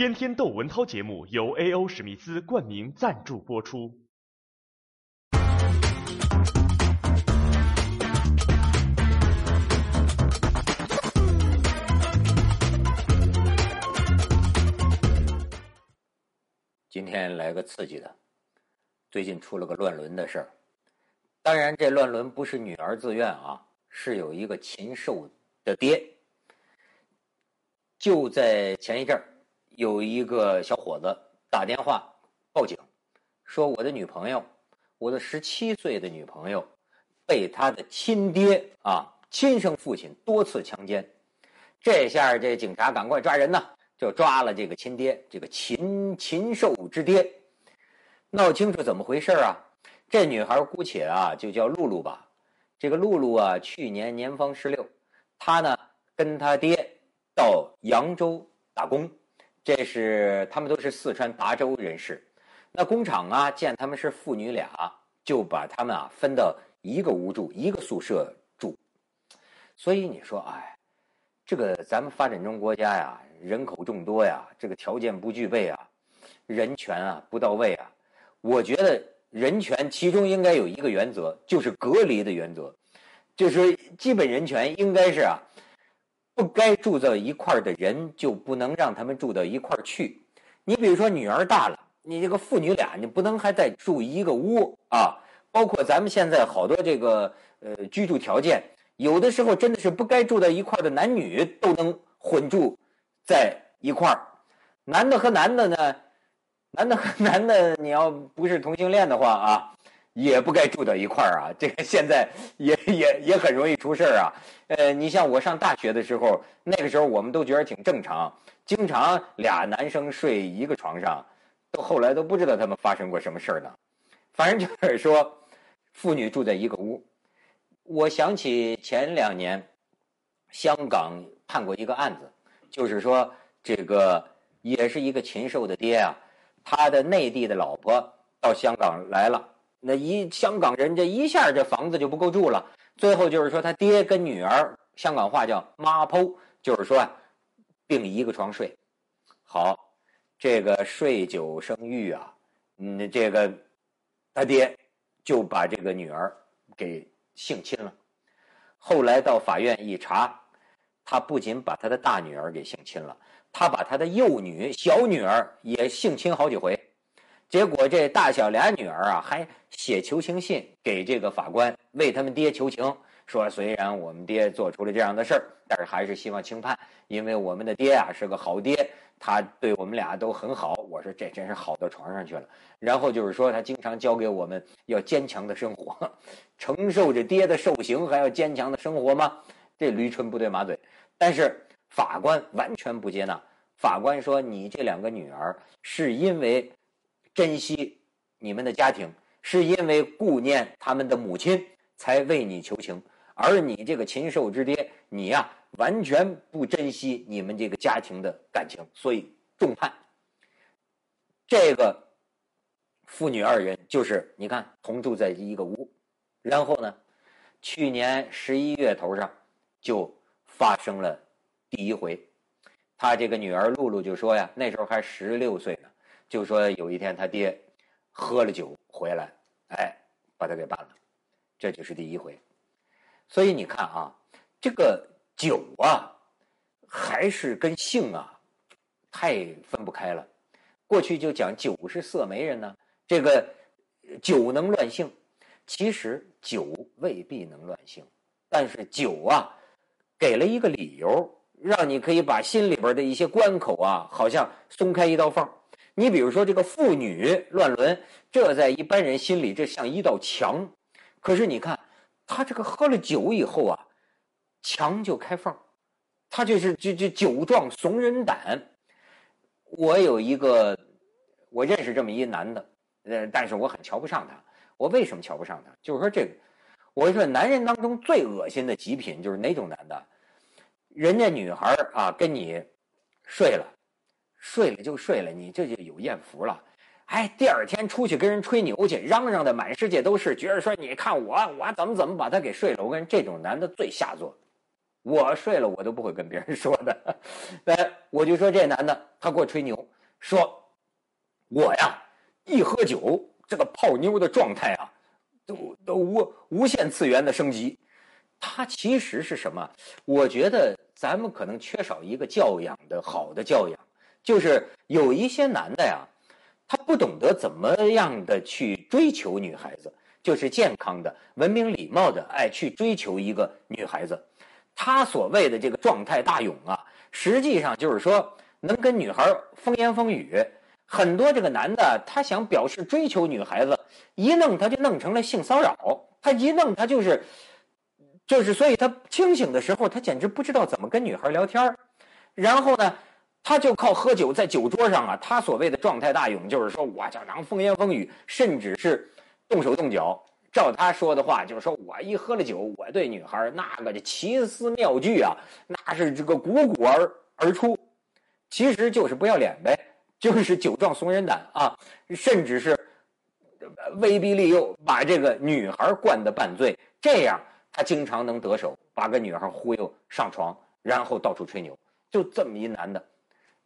天天窦文涛节目由 A.O. 史密斯冠名赞助播出。今天来个刺激的，最近出了个乱伦的事儿。当然，这乱伦不是女儿自愿啊，是有一个禽兽的爹。就在前一阵儿，有一个小伙子打电话报警，说我的女朋友，我的十七岁的女朋友，被他的亲爹啊，亲生父亲多次强奸。这下这警察赶快抓人呐！就抓了这个亲爹，这个禽禽兽之爹，闹清楚怎么回事啊？这女孩姑且啊就叫露露吧。这个露露啊，去年年方十六，她呢跟她爹到扬州打工，这是他们都是四川达州人士。那工厂啊见他们是父女俩，就把他们啊分到一个屋住，一个宿舍住。所以你说，哎，这个咱们发展中国家呀。人口众多呀，这个条件不具备啊，人权啊不到位啊。我觉得人权其中应该有一个原则，就是隔离的原则，就是基本人权应该是啊，不该住在一块儿的人就不能让他们住到一块儿去。你比如说女儿大了，你这个父女俩你不能还在住一个屋啊。包括咱们现在好多这个呃居住条件，有的时候真的是不该住在一块儿的男女都能混住。在一块儿，男的和男的呢，男的和 男的，你要不是同性恋的话啊，也不该住到一块儿啊。这个现在也也也很容易出事儿啊。呃，你像我上大学的时候，那个时候我们都觉得挺正常，经常俩男生睡一个床上，到后来都不知道他们发生过什么事儿呢。反正就是说，父女住在一个屋。我想起前两年香港判过一个案子。就是说，这个也是一个禽兽的爹啊，他的内地的老婆到香港来了，那一香港人这一下这房子就不够住了。最后就是说，他爹跟女儿，香港话叫妈剖，就是说啊并一个床睡。好，这个睡久生育啊，嗯，这个他爹就把这个女儿给性侵了。后来到法院一查。他不仅把他的大女儿给性侵了，他把他的幼女、小女儿也性侵好几回。结果这大小俩女儿啊，还写求情信给这个法官，为他们爹求情，说虽然我们爹做出了这样的事儿，但是还是希望轻判，因为我们的爹啊是个好爹，他对我们俩都很好。我说这真是好到床上去了。然后就是说他经常教给我们要坚强的生活，承受着爹的受刑还要坚强的生活吗？这驴唇不对马嘴。但是法官完全不接纳。法官说：“你这两个女儿是因为珍惜你们的家庭，是因为顾念他们的母亲，才为你求情。而你这个禽兽之爹，你呀完全不珍惜你们这个家庭的感情，所以重判。这个父女二人就是你看同住在一个屋，然后呢，去年十一月头上就。”发生了第一回，他这个女儿露露就说呀，那时候还十六岁呢，就说有一天他爹喝了酒回来，哎，把他给办了，这就是第一回。所以你看啊，这个酒啊，还是跟性啊太分不开了。过去就讲酒是色媒人呢，这个酒能乱性，其实酒未必能乱性，但是酒啊。给了一个理由，让你可以把心里边的一些关口啊，好像松开一道缝。你比如说这个妇女乱伦，这在一般人心里这像一道墙。可是你看，他这个喝了酒以后啊，墙就开缝，他就是这这酒壮怂人胆。我有一个，我认识这么一男的，呃，但是我很瞧不上他。我为什么瞧不上他？就是说这个。我说，男人当中最恶心的极品就是哪种男的？人家女孩啊，跟你睡了，睡了就睡了，你这就有艳福了。哎，第二天出去跟人吹牛去，嚷嚷的满世界都是，觉得说你看我，我怎么怎么把他给睡了。我跟这种男的最下作，我睡了我都不会跟别人说的。哎，我就说这男的，他给我吹牛，说：“我呀，一喝酒，这个泡妞的状态啊，都都无无限次元的升级。”他其实是什么？我觉得咱们可能缺少一个教养的好的教养，就是有一些男的呀，他不懂得怎么样的去追求女孩子，就是健康的、文明礼貌的，哎，去追求一个女孩子。他所谓的这个状态大勇啊，实际上就是说能跟女孩风言风语。很多这个男的，他想表示追求女孩子，一弄他就弄成了性骚扰，他一弄他就是。就是，所以他清醒的时候，他简直不知道怎么跟女孩聊天儿然后呢，他就靠喝酒，在酒桌上啊，他所谓的状态大勇，就是说我经常风言风语，甚至是动手动脚。照他说的话，就是说我一喝了酒，我对女孩那个这奇思妙句啊，那是这个汩汩而而出，其实就是不要脸呗，就是酒壮怂人胆啊，甚至是威逼利诱，把这个女孩灌得半醉，这样。他经常能得手，把个女孩忽悠上床，然后到处吹牛，就这么一男的。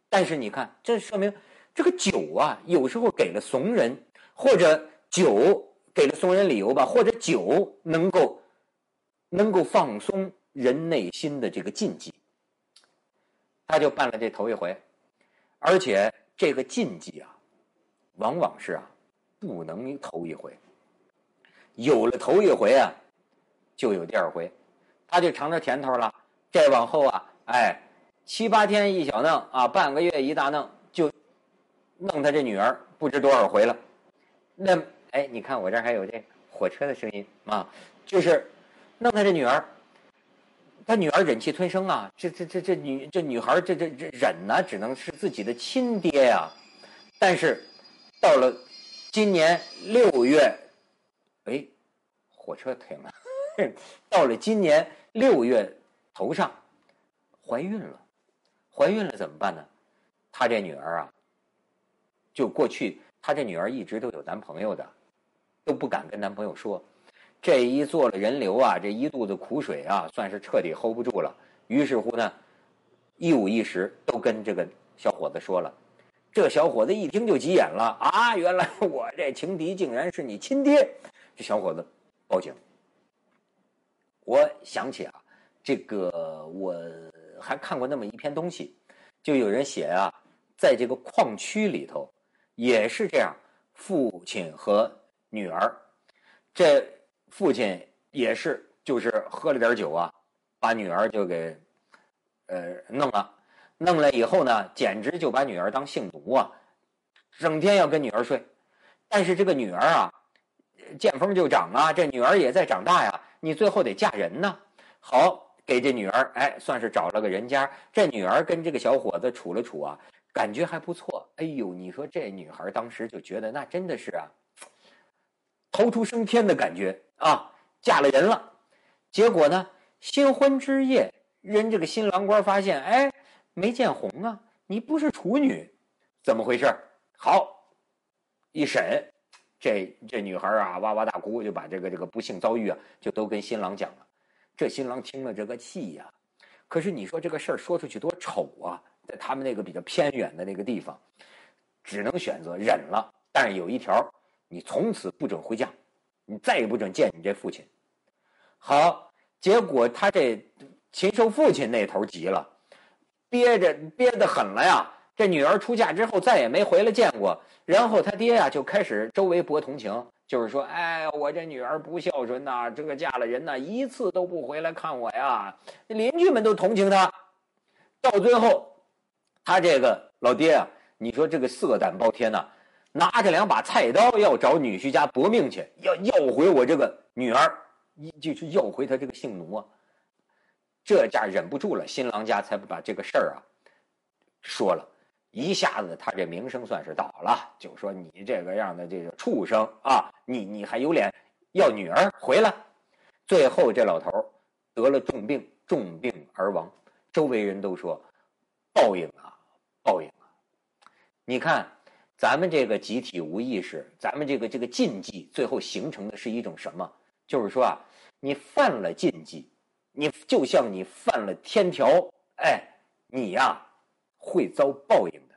但是你看，这说明这个酒啊，有时候给了怂人，或者酒给了怂人理由吧，或者酒能够能够放松人内心的这个禁忌。他就办了这头一回，而且这个禁忌啊，往往是啊，不能头一回，有了头一回啊。就有第二回，他就尝着甜头了。再往后啊，哎，七八天一小弄啊，半个月一大弄，就弄他这女儿不知多少回了。那哎，你看我这还有这火车的声音啊，就是弄他这女儿，他女儿忍气吞声啊，这这这这女这女孩这这这忍呢，只能是自己的亲爹呀。但是到了今年六月，哎，火车停了。到了今年六月头上，怀孕了，怀孕了怎么办呢？她这女儿啊，就过去她这女儿一直都有男朋友的，都不敢跟男朋友说。这一做了人流啊，这一肚子苦水啊，算是彻底 hold 不住了。于是乎呢，一五一十都跟这个小伙子说了。这小伙子一听就急眼了啊！原来我这情敌竟然是你亲爹！这小伙子报警。我想起啊，这个我还看过那么一篇东西，就有人写啊，在这个矿区里头，也是这样，父亲和女儿，这父亲也是就是喝了点酒啊，把女儿就给呃弄了，弄了以后呢，简直就把女儿当性奴啊，整天要跟女儿睡，但是这个女儿啊，见风就长啊，这女儿也在长大呀。你最后得嫁人呢，好给这女儿，哎，算是找了个人家。这女儿跟这个小伙子处了处啊，感觉还不错。哎呦，你说这女孩当时就觉得那真的是啊，逃出升天的感觉啊，嫁了人了。结果呢，新婚之夜，人这个新郎官发现，哎，没见红啊，你不是处女，怎么回事？好，一审。这这女孩啊，哇哇大哭，就把这个这个不幸遭遇啊，就都跟新郎讲了。这新郎听了这个气呀，可是你说这个事儿说出去多丑啊，在他们那个比较偏远的那个地方，只能选择忍了。但是有一条，你从此不准回家，你再也不准见你这父亲。好，结果他这禽兽父亲那头急了，憋着憋得狠了呀。这女儿出嫁之后再也没回来见过，然后他爹呀就开始周围博同情，就是说，哎，我这女儿不孝顺呐，这个嫁了人呐，一次都不回来看我呀。邻居们都同情他，到最后，他这个老爹啊，你说这个色胆包天呐，拿着两把菜刀要找女婿家搏命去，要要回我这个女儿，就是要回他这个性奴啊。这家忍不住了，新郎家才把这个事儿啊说了。一下子，他这名声算是倒了，就说你这个样的这个畜生啊，你你还有脸要女儿回来？最后这老头得了重病，重病而亡。周围人都说报应啊，报应啊！你看咱们这个集体无意识，咱们这个这个禁忌，最后形成的是一种什么？就是说啊，你犯了禁忌，你就像你犯了天条，哎，你呀。会遭报应的。